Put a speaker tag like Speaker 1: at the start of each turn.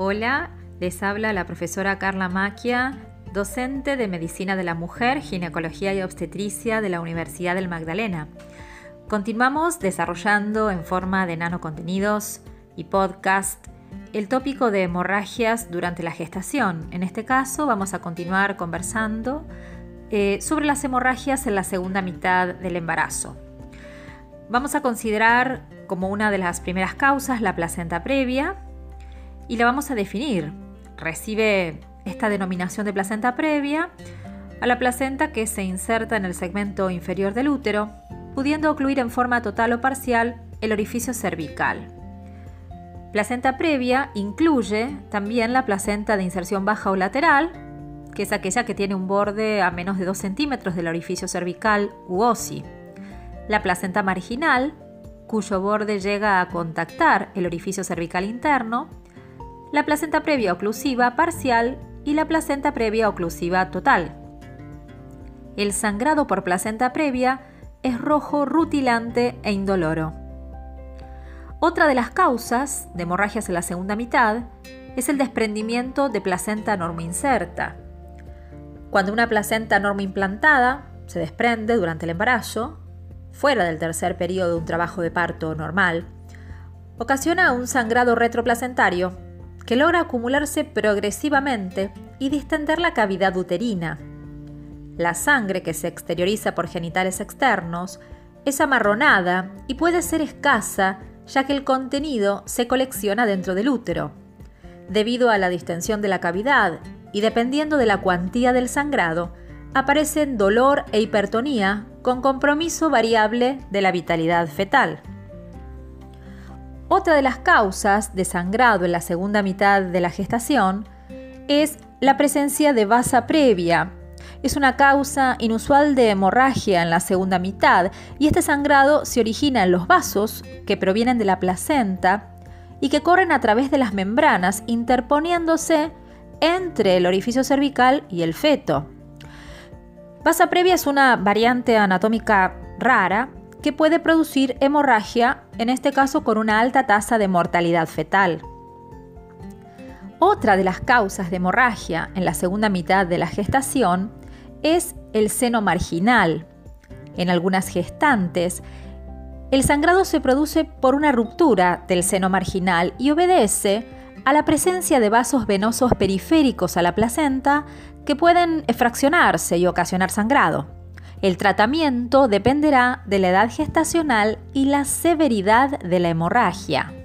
Speaker 1: Hola, les habla la profesora Carla Maquia, docente de Medicina de la Mujer, Ginecología y Obstetricia de la Universidad del Magdalena. Continuamos desarrollando en forma de nanocontenidos y podcast el tópico de hemorragias durante la gestación. En este caso vamos a continuar conversando eh, sobre las hemorragias en la segunda mitad del embarazo. Vamos a considerar como una de las primeras causas la placenta previa y la vamos a definir. Recibe esta denominación de placenta previa a la placenta que se inserta en el segmento inferior del útero, pudiendo ocluir en forma total o parcial el orificio cervical. Placenta previa incluye también la placenta de inserción baja o lateral, que es aquella que tiene un borde a menos de 2 centímetros del orificio cervical u OSI. La placenta marginal, cuyo borde llega a contactar el orificio cervical interno, la placenta previa oclusiva parcial y la placenta previa oclusiva total. El sangrado por placenta previa es rojo rutilante e indoloro. Otra de las causas de hemorragias en la segunda mitad es el desprendimiento de placenta inserta. Cuando una placenta implantada se desprende durante el embarazo, fuera del tercer periodo de un trabajo de parto normal, ocasiona un sangrado retroplacentario que logra acumularse progresivamente y distender la cavidad uterina. La sangre que se exterioriza por genitales externos es amarronada y puede ser escasa ya que el contenido se colecciona dentro del útero. Debido a la distensión de la cavidad y dependiendo de la cuantía del sangrado, aparecen dolor e hipertonía con compromiso variable de la vitalidad fetal. Otra de las causas de sangrado en la segunda mitad de la gestación es la presencia de vasa previa. Es una causa inusual de hemorragia en la segunda mitad y este sangrado se origina en los vasos que provienen de la placenta y que corren a través de las membranas interponiéndose entre el orificio cervical y el feto. Vasa previa es una variante anatómica rara que puede producir hemorragia, en este caso con una alta tasa de mortalidad fetal. Otra de las causas de hemorragia en la segunda mitad de la gestación es el seno marginal. En algunas gestantes, el sangrado se produce por una ruptura del seno marginal y obedece a la presencia de vasos venosos periféricos a la placenta que pueden fraccionarse y ocasionar sangrado. El tratamiento dependerá de la edad gestacional y la severidad de la hemorragia.